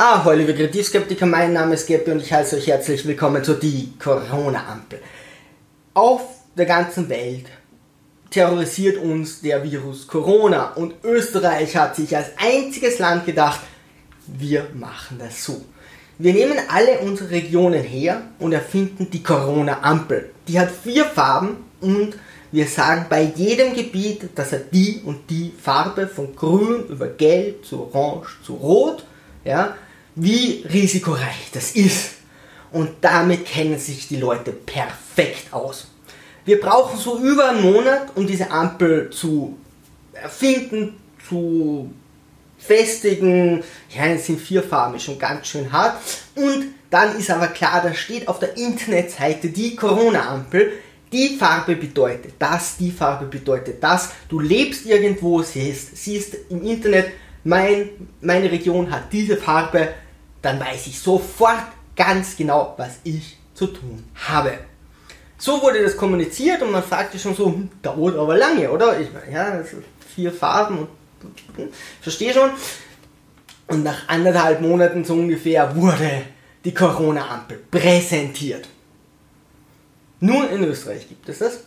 Ah, hallo liebe Kreativskeptiker, mein Name ist Geppi und ich heiße euch herzlich willkommen zu die Corona-Ampel. Auf der ganzen Welt terrorisiert uns der Virus Corona und Österreich hat sich als einziges Land gedacht, wir machen das so. Wir nehmen alle unsere Regionen her und erfinden die Corona-Ampel. Die hat vier Farben und wir sagen bei jedem Gebiet, dass er die und die Farbe von grün über gelb zu orange zu rot, ja, wie risikoreich das ist. Und damit kennen sich die Leute perfekt aus. Wir brauchen so über einen Monat, um diese Ampel zu erfinden, zu festigen. Ja, es sind vier Farben, schon ganz schön hart. Und dann ist aber klar, da steht auf der Internetseite die Corona-Ampel. Die Farbe bedeutet das, die Farbe bedeutet das. Du lebst irgendwo, siehst, siehst im Internet, mein, meine Region hat diese Farbe, dann weiß ich sofort ganz genau, was ich zu tun habe. So wurde das kommuniziert und man fragte schon so, hm, dauert aber lange, oder? Ich meine, ja, vier Farben und verstehe schon. Und nach anderthalb Monaten so ungefähr wurde die Corona-Ampel präsentiert. Nur in Österreich gibt es das.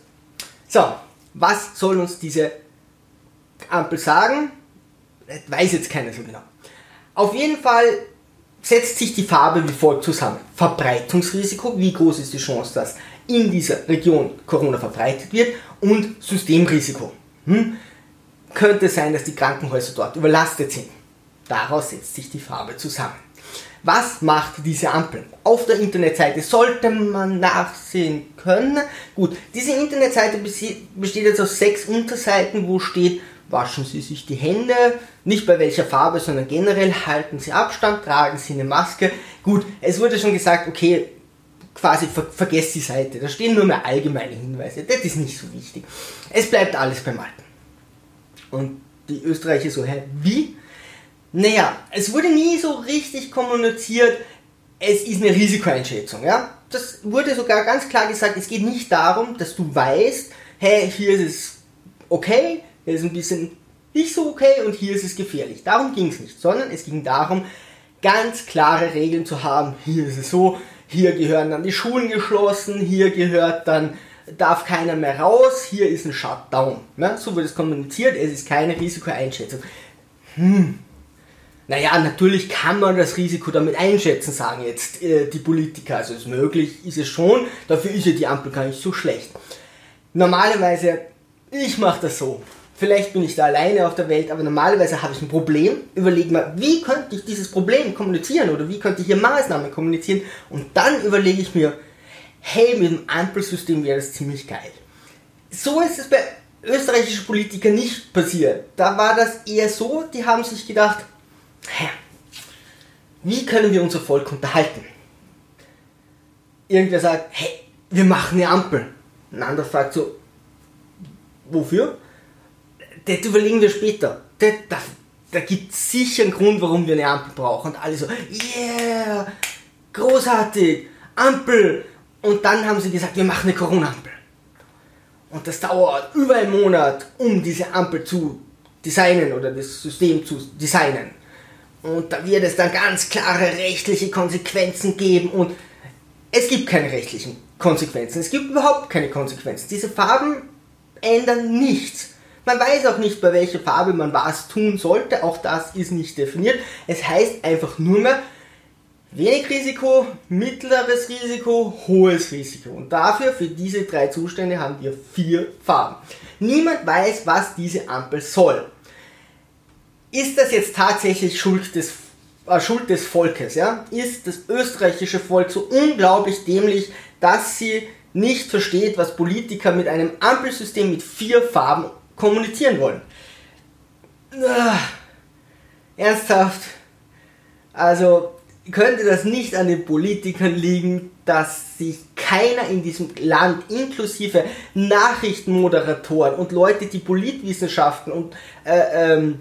So, was soll uns diese Ampel sagen? Das weiß jetzt keiner so genau. Auf jeden Fall setzt sich die Farbe wie folgt zusammen. Verbreitungsrisiko, wie groß ist die Chance, dass in dieser Region Corona verbreitet wird und Systemrisiko. Hm? Könnte sein, dass die Krankenhäuser dort überlastet sind. Daraus setzt sich die Farbe zusammen. Was macht diese Ampel? Auf der Internetseite sollte man nachsehen können. Gut, diese Internetseite besteht jetzt aus sechs Unterseiten, wo steht, waschen Sie sich die Hände, nicht bei welcher Farbe, sondern generell halten Sie Abstand, tragen Sie eine Maske. Gut, es wurde schon gesagt, okay, quasi ver vergesst die Seite, da stehen nur mehr allgemeine Hinweise, das ist nicht so wichtig. Es bleibt alles beim Alten. Und die Österreicher so, hä, wie? Naja, es wurde nie so richtig kommuniziert, es ist eine Risikoeinschätzung, ja. Das wurde sogar ganz klar gesagt, es geht nicht darum, dass du weißt, hey, hier ist es okay, hier ist ein bisschen nicht so okay und hier ist es gefährlich. Darum ging es nicht, sondern es ging darum, ganz klare Regeln zu haben. Hier ist es so, hier gehören dann die Schulen geschlossen, hier gehört dann, darf keiner mehr raus, hier ist ein Shutdown. Ne? So wird es kommuniziert, es ist keine Risikoeinschätzung. Hm. Naja, natürlich kann man das Risiko damit einschätzen, sagen jetzt äh, die Politiker. Also ist möglich, ist es schon, dafür ist ja die Ampel gar nicht so schlecht. Normalerweise, ich mache das so. Vielleicht bin ich da alleine auf der Welt, aber normalerweise habe ich ein Problem. Überlege mal, wie könnte ich dieses Problem kommunizieren oder wie könnte ich hier Maßnahmen kommunizieren? Und dann überlege ich mir, hey, mit dem Ampelsystem wäre das ziemlich geil. So ist es bei österreichischen Politikern nicht passiert. Da war das eher so, die haben sich gedacht, hä, wie können wir unser Volk unterhalten? Irgendwer sagt, hey, wir machen eine Ampel. Ein anderer fragt so, wofür? Das überlegen wir später. Das, da, da gibt es sicher einen Grund, warum wir eine Ampel brauchen. Und alle so, yeah, großartig, Ampel. Und dann haben sie gesagt, wir machen eine Corona-Ampel. Und das dauert über einen Monat, um diese Ampel zu designen oder das System zu designen. Und da wird es dann ganz klare rechtliche Konsequenzen geben und es gibt keine rechtlichen Konsequenzen. Es gibt überhaupt keine Konsequenzen. Diese Farben ändern nichts. Man weiß auch nicht, bei welcher Farbe man was tun sollte, auch das ist nicht definiert. Es heißt einfach nur mehr wenig Risiko, mittleres Risiko, hohes Risiko. Und dafür, für diese drei Zustände, haben wir vier Farben. Niemand weiß, was diese Ampel soll. Ist das jetzt tatsächlich Schuld des, äh, Schuld des Volkes? Ja? Ist das österreichische Volk so unglaublich dämlich, dass sie nicht versteht, was Politiker mit einem Ampelsystem mit vier Farben kommunizieren wollen. Ah, ernsthaft. Also könnte das nicht an den Politikern liegen, dass sich keiner in diesem Land, inklusive Nachrichtenmoderatoren und Leute, die Politwissenschaften und äh, ähm,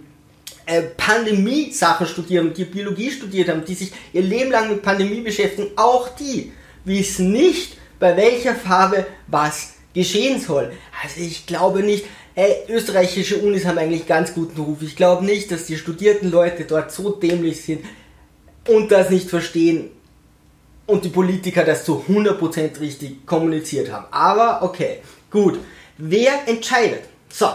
äh, Pandemie-Sachen studieren, die Biologie studiert haben, die sich ihr Leben lang mit Pandemie beschäftigen, auch die wissen nicht, bei welcher Farbe was geschehen soll. Also ich glaube nicht, Ey, österreichische Unis haben eigentlich ganz guten Ruf. Ich glaube nicht, dass die studierten Leute dort so dämlich sind. und das nicht verstehen und die Politiker das zu 100% richtig kommuniziert haben. Aber okay, gut. Wer entscheidet? So,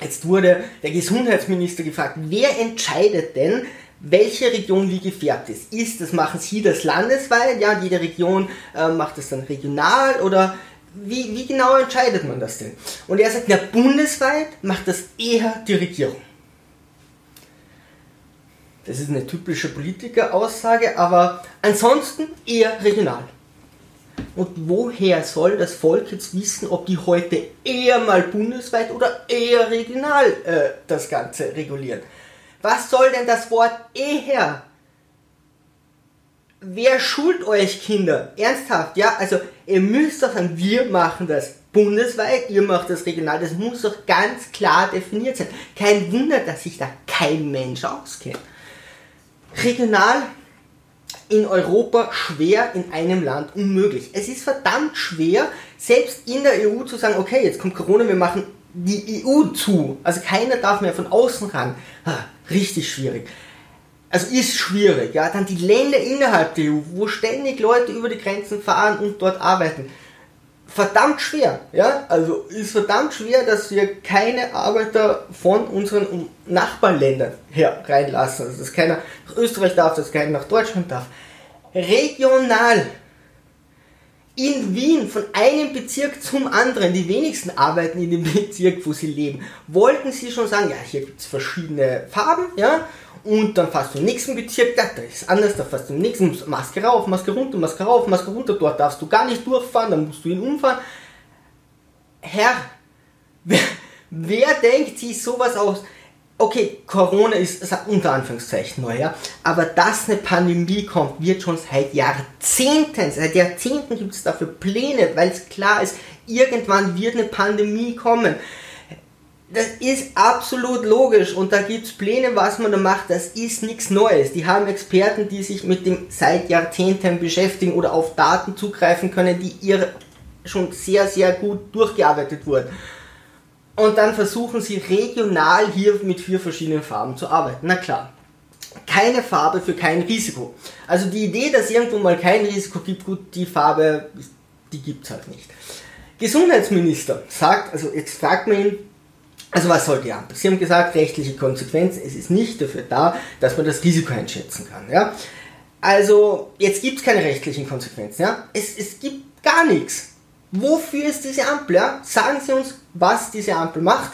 jetzt wurde der Gesundheitsminister gefragt, wer entscheidet denn, welche Region wie gefärbt ist. Ist das, machen Sie das landesweit? Ja, jede Region äh, macht das dann regional oder wie, wie genau entscheidet man das denn? Und er sagt, na, bundesweit macht das eher die Regierung. Das ist eine typische Politikeraussage, aber ansonsten eher regional. Und woher soll das Volk jetzt wissen, ob die heute eher mal bundesweit oder eher regional äh, das Ganze regulieren? Was soll denn das Wort eher? Wer schult euch Kinder? Ernsthaft, ja? Also ihr müsst doch sagen, wir machen das bundesweit, ihr macht das regional. Das muss doch ganz klar definiert sein. Kein Wunder, dass sich da kein Mensch auskennt. Regional in Europa schwer, in einem Land unmöglich. Es ist verdammt schwer, selbst in der EU zu sagen, okay, jetzt kommt Corona, wir machen die EU zu. Also keiner darf mehr von außen ran. Ah, richtig schwierig. Also ist schwierig, ja. Dann die Länder innerhalb der EU, wo ständig Leute über die Grenzen fahren und dort arbeiten. Verdammt schwer, ja. Also ist verdammt schwer, dass wir keine Arbeiter von unseren Nachbarländern her reinlassen. Also dass keiner nach Österreich darf, dass keiner nach Deutschland darf. Regional in Wien von einem Bezirk zum anderen, die wenigsten arbeiten in dem Bezirk, wo sie leben, wollten sie schon sagen, ja, hier gibt es verschiedene Farben, ja, und dann fährst du im nächsten Bezirk, da, ist anders, da fährst du im nächsten, Maske rauf, Maske runter, Maske rauf, Maske runter, dort darfst du gar nicht durchfahren, dann musst du ihn umfahren. Herr, wer, wer denkt sich sowas aus? Okay, Corona ist, unter Anführungszeichen neu, ja, aber dass eine Pandemie kommt, wird schon seit Jahrzehnten, seit Jahrzehnten gibt es dafür Pläne, weil es klar ist, irgendwann wird eine Pandemie kommen. Das ist absolut logisch und da gibt es Pläne, was man da macht, das ist nichts Neues. Die haben Experten, die sich mit dem seit Jahrzehnten beschäftigen oder auf Daten zugreifen können, die ihr schon sehr, sehr gut durchgearbeitet wurden. Und dann versuchen sie regional hier mit vier verschiedenen Farben zu arbeiten. Na klar. Keine Farbe für kein Risiko. Also die Idee, dass irgendwo mal kein Risiko gibt, gut, die Farbe, die gibt es halt nicht. Gesundheitsminister sagt, also jetzt fragt man ihn, also was soll die Ampel? Sie haben gesagt, rechtliche Konsequenzen, es ist nicht dafür da, dass man das Risiko einschätzen kann. Ja? Also jetzt gibt es keine rechtlichen Konsequenzen. Ja? Es, es gibt gar nichts. Wofür ist diese Ampel? Ja? Sagen Sie uns, was diese Ampel macht.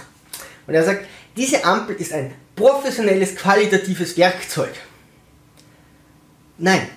Und er sagt, diese Ampel ist ein professionelles, qualitatives Werkzeug. Nein,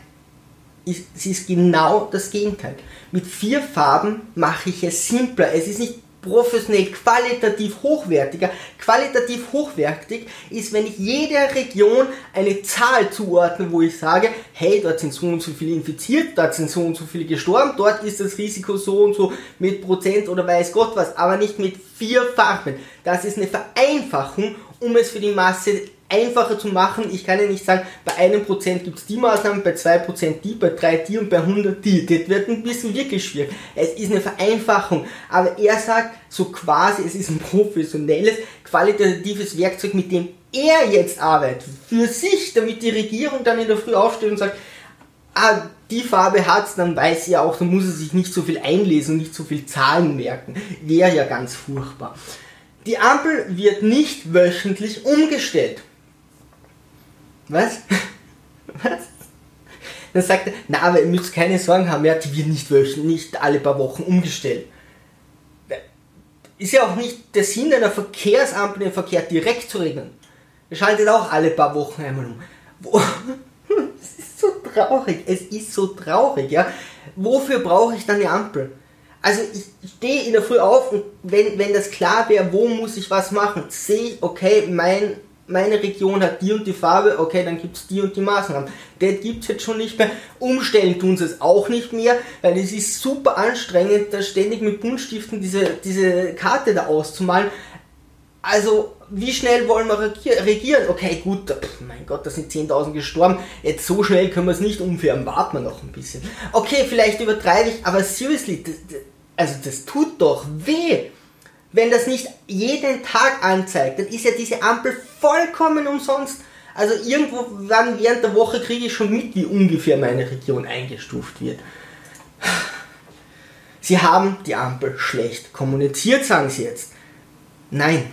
sie ist genau das Gegenteil. Mit vier Farben mache ich es simpler. Es ist nicht professionell, qualitativ hochwertiger. Qualitativ hochwertig ist, wenn ich jeder Region eine Zahl zuordne, wo ich sage, hey, dort sind so und so viele infiziert, dort sind so und so viele gestorben, dort ist das Risiko so und so mit Prozent oder weiß Gott was, aber nicht mit vier Farben. Das ist eine Vereinfachung, um es für die Masse einfacher zu machen. Ich kann ja nicht sagen, bei einem Prozent gibt es die Maßnahmen, bei zwei Prozent die, bei drei die und bei 100 die. Das wird ein bisschen wirklich schwierig. Es ist eine Vereinfachung. Aber er sagt so quasi, es ist ein professionelles, qualitatives Werkzeug, mit dem er jetzt arbeitet. Für sich, damit die Regierung dann in der Früh aufsteht und sagt, ah, die Farbe hat's, dann weiß sie auch, dann muss er sich nicht so viel einlesen und nicht so viel Zahlen merken. Wäre ja ganz furchtbar. Die Ampel wird nicht wöchentlich umgestellt. Was? Was? Dann sagt er, na, aber ihr müsst keine Sorgen haben, ja, die wird nicht wöchentlich, nicht alle paar Wochen umgestellt. Ist ja auch nicht der Sinn einer Verkehrsampel, den Verkehr direkt zu regeln. Er schaltet auch alle paar Wochen einmal um. Wo, es ist so traurig, es ist so traurig, ja. Wofür brauche ich dann eine Ampel? Also ich stehe in der Früh auf und wenn, wenn das klar wäre, wo muss ich was machen, sehe ich, okay, mein meine Region hat die und die Farbe, okay, dann gibt es die und die Maßnahmen. Der gibt es jetzt schon nicht mehr. Umstellen tun sie es auch nicht mehr, weil es ist super anstrengend, da ständig mit Buntstiften diese, diese Karte da auszumalen. Also, wie schnell wollen wir regieren? Okay, gut, mein Gott, da sind 10.000 gestorben. Jetzt so schnell können wir es nicht umfärben. Warten wir noch ein bisschen. Okay, vielleicht übertreibe ich, aber seriously, das, also das tut doch weh wenn das nicht jeden Tag anzeigt, dann ist ja diese Ampel vollkommen umsonst. Also irgendwo dann während der Woche kriege ich schon mit, wie ungefähr meine Region eingestuft wird. Sie haben die Ampel schlecht kommuniziert, sagen Sie jetzt. Nein,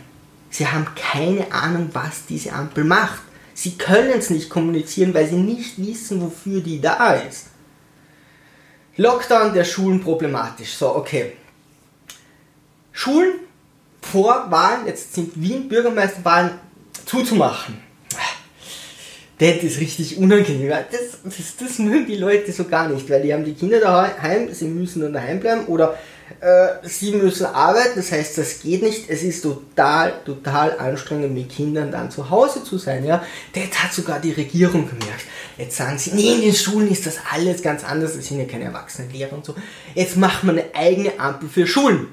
Sie haben keine Ahnung, was diese Ampel macht. Sie können es nicht kommunizieren, weil Sie nicht wissen, wofür die da ist. Lockdown der Schulen problematisch. So, okay. Schulen vor Wahlen, jetzt sind Wien Bürgermeisterwahlen zuzumachen. Das ist richtig unangenehm. Das, das, das mögen die Leute so gar nicht, weil die haben die Kinder daheim, sie müssen dann daheim bleiben oder äh, sie müssen arbeiten, das heißt, das geht nicht. Es ist total, total anstrengend, mit Kindern dann zu Hause zu sein. Ja? Das hat sogar die Regierung gemerkt. Jetzt sagen sie, nee, in den Schulen ist das alles ganz anders, es sind ja keine erwachsenen Lehrer und so. Jetzt macht man eine eigene Ampel für Schulen,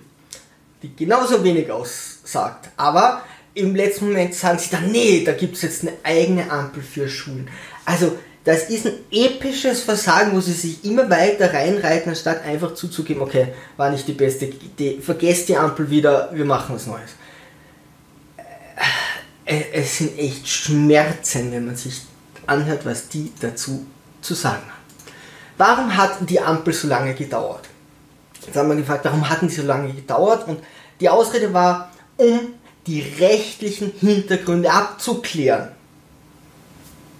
die genauso wenig aussagt. Aber im letzten Moment sagen sie dann, nee, da gibt es jetzt eine eigene Ampel für Schulen. Also das ist ein episches Versagen, wo sie sich immer weiter reinreiten, anstatt einfach zuzugeben, okay, war nicht die beste Idee, vergesst die Ampel wieder, wir machen was Neues. Äh, es sind echt Schmerzen, wenn man sich anhört, was die dazu zu sagen haben. Warum hat die Ampel so lange gedauert? Jetzt haben wir gefragt, warum hatten die so lange gedauert? Und die Ausrede war, um die rechtlichen Hintergründe abzuklären.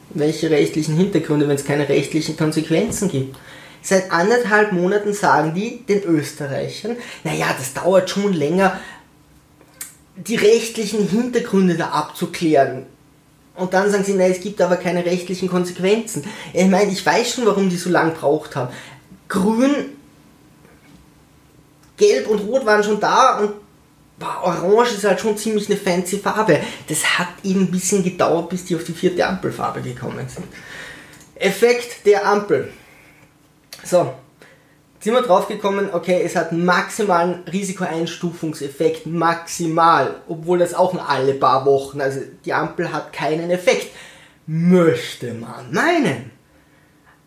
Welche rechtlichen Hintergründe, wenn es keine rechtlichen Konsequenzen gibt? Seit anderthalb Monaten sagen die den Österreichern, naja, das dauert schon länger, die rechtlichen Hintergründe da abzuklären. Und dann sagen sie, nein, es gibt aber keine rechtlichen Konsequenzen. Ich meine, ich weiß schon, warum die so lange gebraucht haben. Grün, Gelb und Rot waren schon da und Orange ist halt schon ziemlich eine fancy Farbe. Das hat eben ein bisschen gedauert, bis die auf die vierte Ampelfarbe gekommen sind. Effekt der Ampel. So, sind wir drauf gekommen, okay, es hat maximalen Risikoeinstufungseffekt, maximal, obwohl das auch nur alle paar Wochen, also die Ampel hat keinen Effekt, möchte man meinen.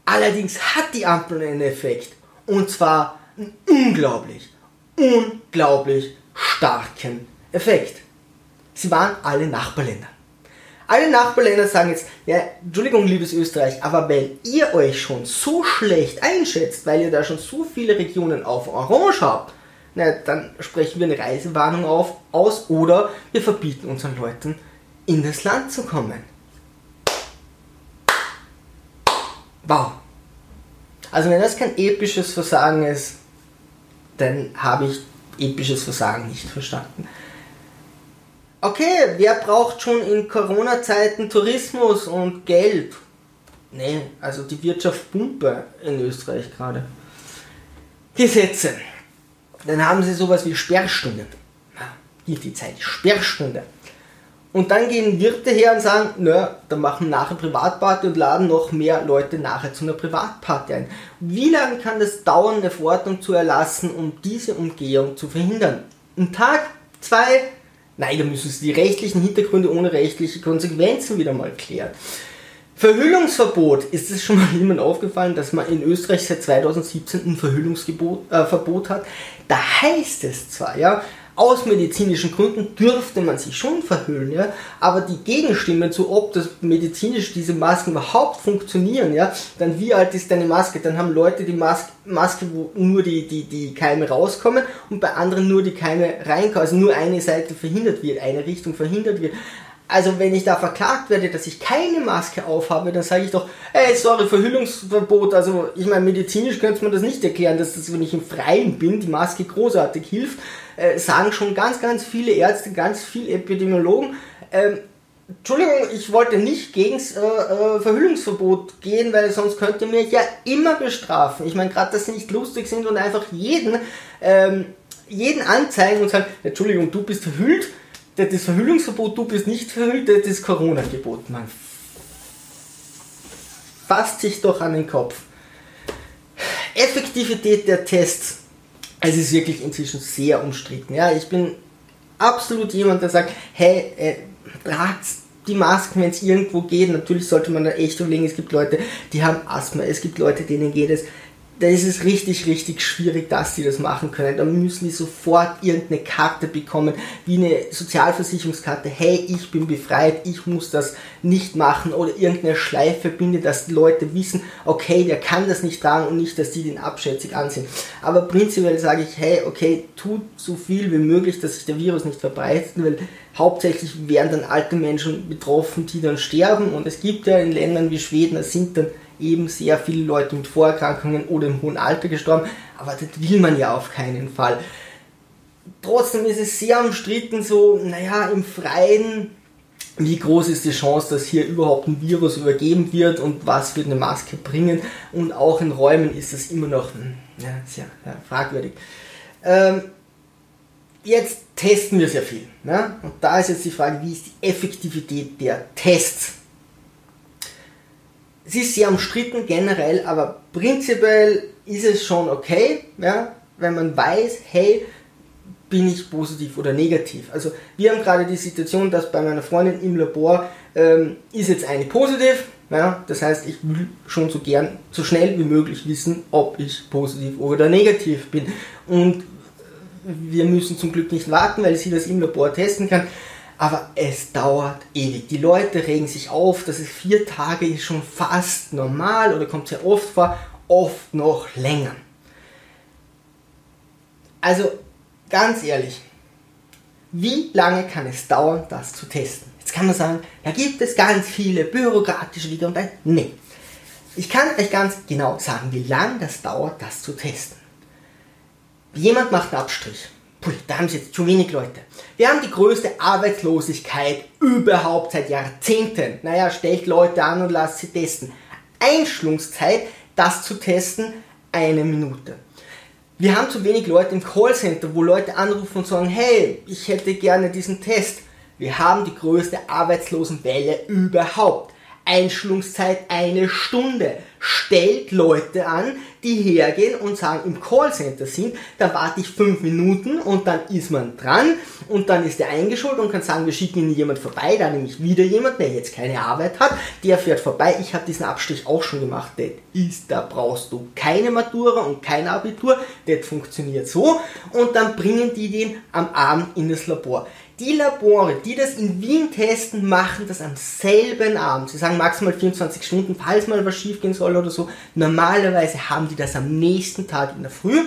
Allerdings hat die Ampel einen Effekt, und zwar unglaublich, unglaublich starken Effekt. Sie waren alle Nachbarländer. Alle Nachbarländer sagen jetzt, ja, Entschuldigung, liebes Österreich, aber weil ihr euch schon so schlecht einschätzt, weil ihr da schon so viele Regionen auf Orange habt, na, dann sprechen wir eine Reisewarnung auf, aus oder wir verbieten unseren Leuten, in das Land zu kommen. Wow. Also wenn das kein episches Versagen ist, dann habe ich episches Versagen nicht verstanden. Okay, wer braucht schon in Corona-Zeiten Tourismus und Geld? Nee, also die Wirtschaft pumpe in Österreich gerade. Gesetze. Dann haben sie sowas wie Sperrstunden. Hier die Zeit, Sperrstunde. Und dann gehen Wirte her und sagen, na, dann machen wir nachher Privatparty und laden noch mehr Leute nachher zu einer Privatparty ein. Wie lange kann das dauern, eine Verordnung zu erlassen, um diese Umgehung zu verhindern? Ein Tag? Zwei? Nein, da müssen Sie die rechtlichen Hintergründe ohne rechtliche Konsequenzen wieder mal klären. Verhüllungsverbot. Ist es schon mal jemand aufgefallen, dass man in Österreich seit 2017 ein Verhüllungsverbot äh, hat? Da heißt es zwar, ja, aus medizinischen Gründen dürfte man sich schon verhüllen, ja, aber die Gegenstimmen zu, ob das medizinisch diese Masken überhaupt funktionieren, ja, dann wie alt ist deine Maske? Dann haben Leute die Maske, Maske wo nur die, die, die Keime rauskommen und bei anderen nur die Keime reinkommen, also nur eine Seite verhindert wird, eine Richtung verhindert wird. Also wenn ich da verklagt werde, dass ich keine Maske aufhabe, dann sage ich doch, ey, sorry, Verhüllungsverbot. Also ich meine, medizinisch könnte man das nicht erklären, dass das, wenn ich im Freien bin, die Maske großartig hilft. Äh, sagen schon ganz, ganz viele Ärzte, ganz viele Epidemiologen. Ähm, Entschuldigung, ich wollte nicht gegen äh, äh, Verhüllungsverbot gehen, weil sonst könnt ihr mich ja immer bestrafen. Ich meine, gerade, dass sie nicht lustig sind und einfach jeden, ähm, jeden anzeigen und sagen, Entschuldigung, du bist verhüllt das Verhüllungsverbot, du bist nicht verhüllt, das ist Corona-Gebot. Man fasst sich doch an den Kopf. Effektivität der Tests. Es ist wirklich inzwischen sehr umstritten. Ja, ich bin absolut jemand, der sagt, hey, äh, tragt die Masken, wenn es irgendwo geht. Natürlich sollte man da echt überlegen, es gibt Leute, die haben Asthma, es gibt Leute, denen geht es da ist es richtig, richtig schwierig, dass die das machen können. Da müssen die sofort irgendeine Karte bekommen, wie eine Sozialversicherungskarte. Hey, ich bin befreit, ich muss das nicht machen oder irgendeine Schleife binde, dass die Leute wissen, okay, der kann das nicht tragen und nicht, dass die den abschätzig ansehen. Aber prinzipiell sage ich, hey, okay, tut so viel wie möglich, dass sich der Virus nicht verbreitet, weil hauptsächlich werden dann alte Menschen betroffen, die dann sterben und es gibt ja in Ländern wie Schweden, da sind dann eben sehr viele Leute mit Vorerkrankungen oder im hohen Alter gestorben, aber das will man ja auf keinen Fall. Trotzdem ist es sehr umstritten, so, naja, im Freien, wie groß ist die Chance, dass hier überhaupt ein Virus übergeben wird und was wird eine Maske bringen und auch in Räumen ist das immer noch hm, ja, sehr ja, fragwürdig. Ähm, jetzt testen wir sehr viel. Ne? Und da ist jetzt die Frage, wie ist die Effektivität der Tests? Es ist sehr umstritten generell, aber prinzipiell ist es schon okay, ja, wenn man weiß, hey, bin ich positiv oder negativ. Also wir haben gerade die Situation, dass bei meiner Freundin im Labor ähm, ist jetzt eine positiv. Ja, das heißt, ich will schon so gern, so schnell wie möglich wissen, ob ich positiv oder negativ bin. Und wir müssen zum Glück nicht warten, weil sie das im Labor testen kann aber es dauert ewig. Die Leute regen sich auf, dass es vier Tage ist schon fast normal oder kommt sehr oft vor, oft noch länger. Also ganz ehrlich, wie lange kann es dauern, das zu testen? Jetzt kann man sagen, da gibt es ganz viele bürokratische Wege und ein. Nee. Ich kann euch ganz genau sagen, wie lange das dauert, das zu testen. Jemand macht einen Abstrich da haben sie jetzt zu wenig Leute. Wir haben die größte Arbeitslosigkeit überhaupt seit Jahrzehnten. Naja, stellt Leute an und lasst sie testen. Einschlungszeit, das zu testen, eine Minute. Wir haben zu wenig Leute im Callcenter, wo Leute anrufen und sagen, hey, ich hätte gerne diesen Test. Wir haben die größte Arbeitslosenwelle überhaupt. Einschlungszeit eine Stunde. Stellt Leute an, die hergehen und sagen, im Callcenter sind, da warte ich fünf Minuten und dann ist man dran und dann ist der eingeschult und kann sagen, wir schicken Ihnen jemand vorbei, da nämlich wieder jemand, der jetzt keine Arbeit hat, der fährt vorbei. Ich habe diesen Abstrich auch schon gemacht. Das ist, da brauchst du keine Matura und kein Abitur. Das funktioniert so und dann bringen die den am Abend in das Labor. Die Labore, die das in Wien testen, machen das am selben Abend. Sie sagen maximal 24 Stunden, falls mal was schief gehen soll oder so. Normalerweise haben die das am nächsten Tag in der Früh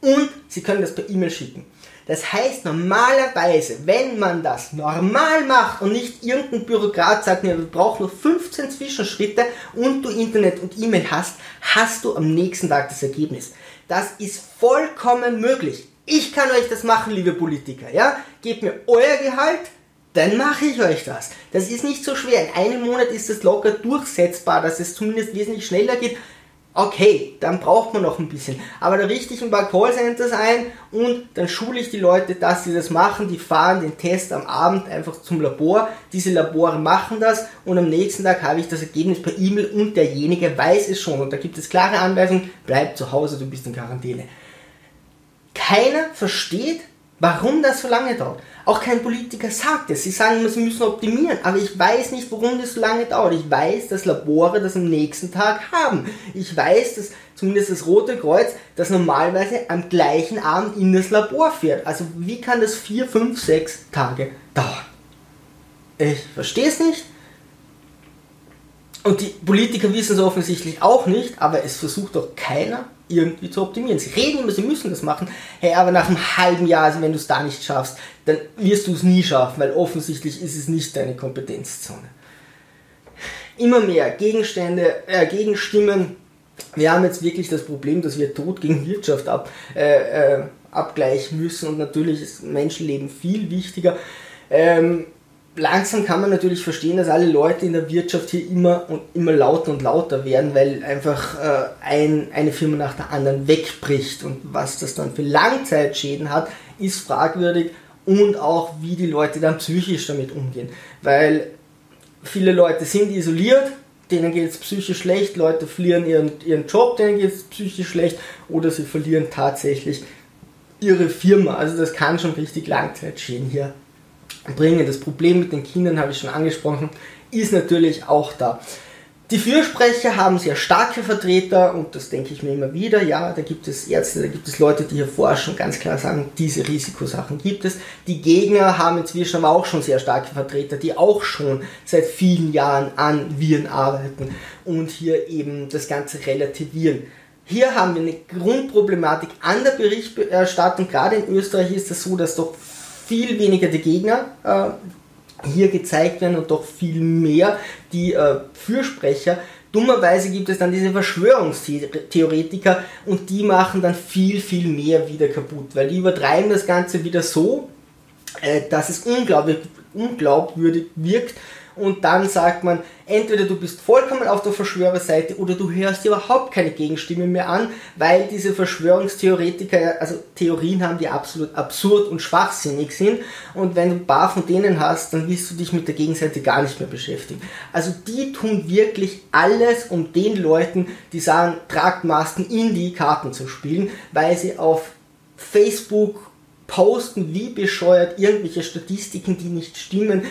und sie können das per E-Mail schicken. Das heißt, normalerweise, wenn man das normal macht und nicht irgendein Bürokrat sagt, wir brauchen nur 15 Zwischenschritte und du Internet und E-Mail hast, hast du am nächsten Tag das Ergebnis. Das ist vollkommen möglich. Ich kann euch das machen, liebe Politiker, ja? Gebt mir euer Gehalt, dann mache ich euch das. Das ist nicht so schwer. In einem Monat ist es locker durchsetzbar, dass es zumindest wesentlich schneller geht. Okay, dann braucht man noch ein bisschen. Aber da richte ich ein paar Callcenters ein und dann schule ich die Leute, dass sie das machen. Die fahren den Test am Abend einfach zum Labor. Diese Labore machen das und am nächsten Tag habe ich das Ergebnis per E-Mail und derjenige weiß es schon. Und da gibt es klare Anweisungen, bleib zu Hause, du bist in Quarantäne. Keiner versteht, warum das so lange dauert. Auch kein Politiker sagt es. Sie sagen sie müssen optimieren, aber ich weiß nicht, warum das so lange dauert. Ich weiß, dass Labore das am nächsten Tag haben. Ich weiß, dass zumindest das Rote Kreuz das normalerweise am gleichen Abend in das Labor fährt. Also wie kann das vier, fünf, sechs Tage dauern? Ich verstehe es nicht. Und die Politiker wissen es offensichtlich auch nicht, aber es versucht doch keiner irgendwie zu optimieren. Sie reden immer, sie müssen das machen, hey, aber nach einem halben Jahr, also wenn du es da nicht schaffst, dann wirst du es nie schaffen, weil offensichtlich ist es nicht deine Kompetenzzone. Immer mehr Gegenstände, äh, Gegenstimmen. Wir haben jetzt wirklich das Problem, dass wir Tod gegen Wirtschaft ab, äh, äh, abgleichen müssen und natürlich ist Menschenleben viel wichtiger. Ähm, langsam kann man natürlich verstehen, dass alle Leute in der Wirtschaft hier immer und immer lauter und lauter werden, weil einfach äh, ein, eine Firma nach der anderen wegbricht und was das dann für Langzeitschäden hat, ist fragwürdig und auch wie die Leute dann psychisch damit umgehen, weil viele Leute sind isoliert, denen geht es psychisch schlecht, Leute verlieren ihren, ihren Job, denen geht es psychisch schlecht oder sie verlieren tatsächlich ihre Firma. Also das kann schon richtig Langzeitschäden hier bringen. Das Problem mit den Kindern habe ich schon angesprochen, ist natürlich auch da. Die Fürsprecher haben sehr starke Vertreter und das denke ich mir immer wieder. Ja, da gibt es Ärzte, da gibt es Leute, die hier forschen, ganz klar sagen, diese Risikosachen gibt es. Die Gegner haben inzwischen aber auch schon sehr starke Vertreter, die auch schon seit vielen Jahren an Viren arbeiten und hier eben das Ganze relativieren. Hier haben wir eine Grundproblematik an der Berichterstattung. Gerade in Österreich ist es so, dass doch viel weniger die Gegner äh, hier gezeigt werden und doch viel mehr die äh, Fürsprecher. Dummerweise gibt es dann diese Verschwörungstheoretiker und die machen dann viel, viel mehr wieder kaputt, weil die übertreiben das Ganze wieder so, äh, dass es unglaublich, unglaubwürdig wirkt und dann sagt man, entweder du bist vollkommen auf der Verschwörerseite oder du hörst dir überhaupt keine Gegenstimme mehr an, weil diese Verschwörungstheoretiker, also Theorien haben, die absolut absurd und schwachsinnig sind und wenn du ein paar von denen hast, dann willst du dich mit der Gegenseite gar nicht mehr beschäftigen. Also die tun wirklich alles, um den Leuten, die sagen, tragt Masken in die Karten zu spielen, weil sie auf Facebook posten wie bescheuert irgendwelche Statistiken, die nicht stimmen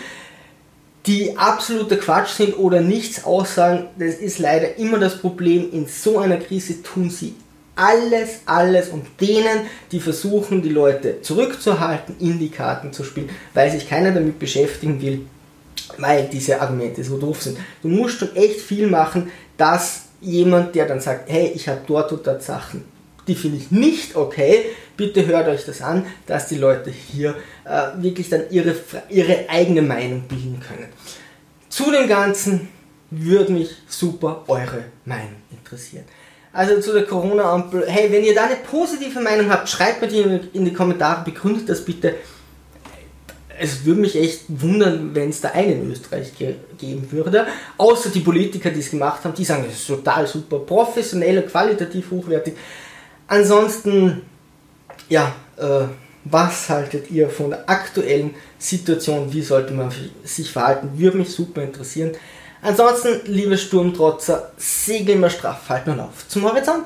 die absoluter Quatsch sind oder nichts aussagen, das ist leider immer das Problem. In so einer Krise tun sie alles, alles um denen, die versuchen, die Leute zurückzuhalten, in die Karten zu spielen, weil sich keiner damit beschäftigen will, weil diese Argumente so doof sind. Du musst schon echt viel machen, dass jemand, der dann sagt, hey, ich habe dort und dort Sachen, die finde ich nicht okay, bitte hört euch das an, dass die Leute hier äh, wirklich dann ihre, ihre eigene Meinung bilden können. Zu dem Ganzen würde mich super eure Meinung interessieren. Also zu der Corona-Ampel. Hey, wenn ihr da eine positive Meinung habt, schreibt mir die in die Kommentare, begründet das bitte. Es würde mich echt wundern, wenn es da einen in Österreich ge geben würde. Außer die Politiker, die es gemacht haben, die sagen, es ist total super, professionell und qualitativ hochwertig. Ansonsten, ja, äh, was haltet ihr von der aktuellen Situation? Wie sollte man sich verhalten? Würde mich super interessieren. Ansonsten, liebe Sturmtrotzer, segeln wir straff, halten und auf zum Horizont.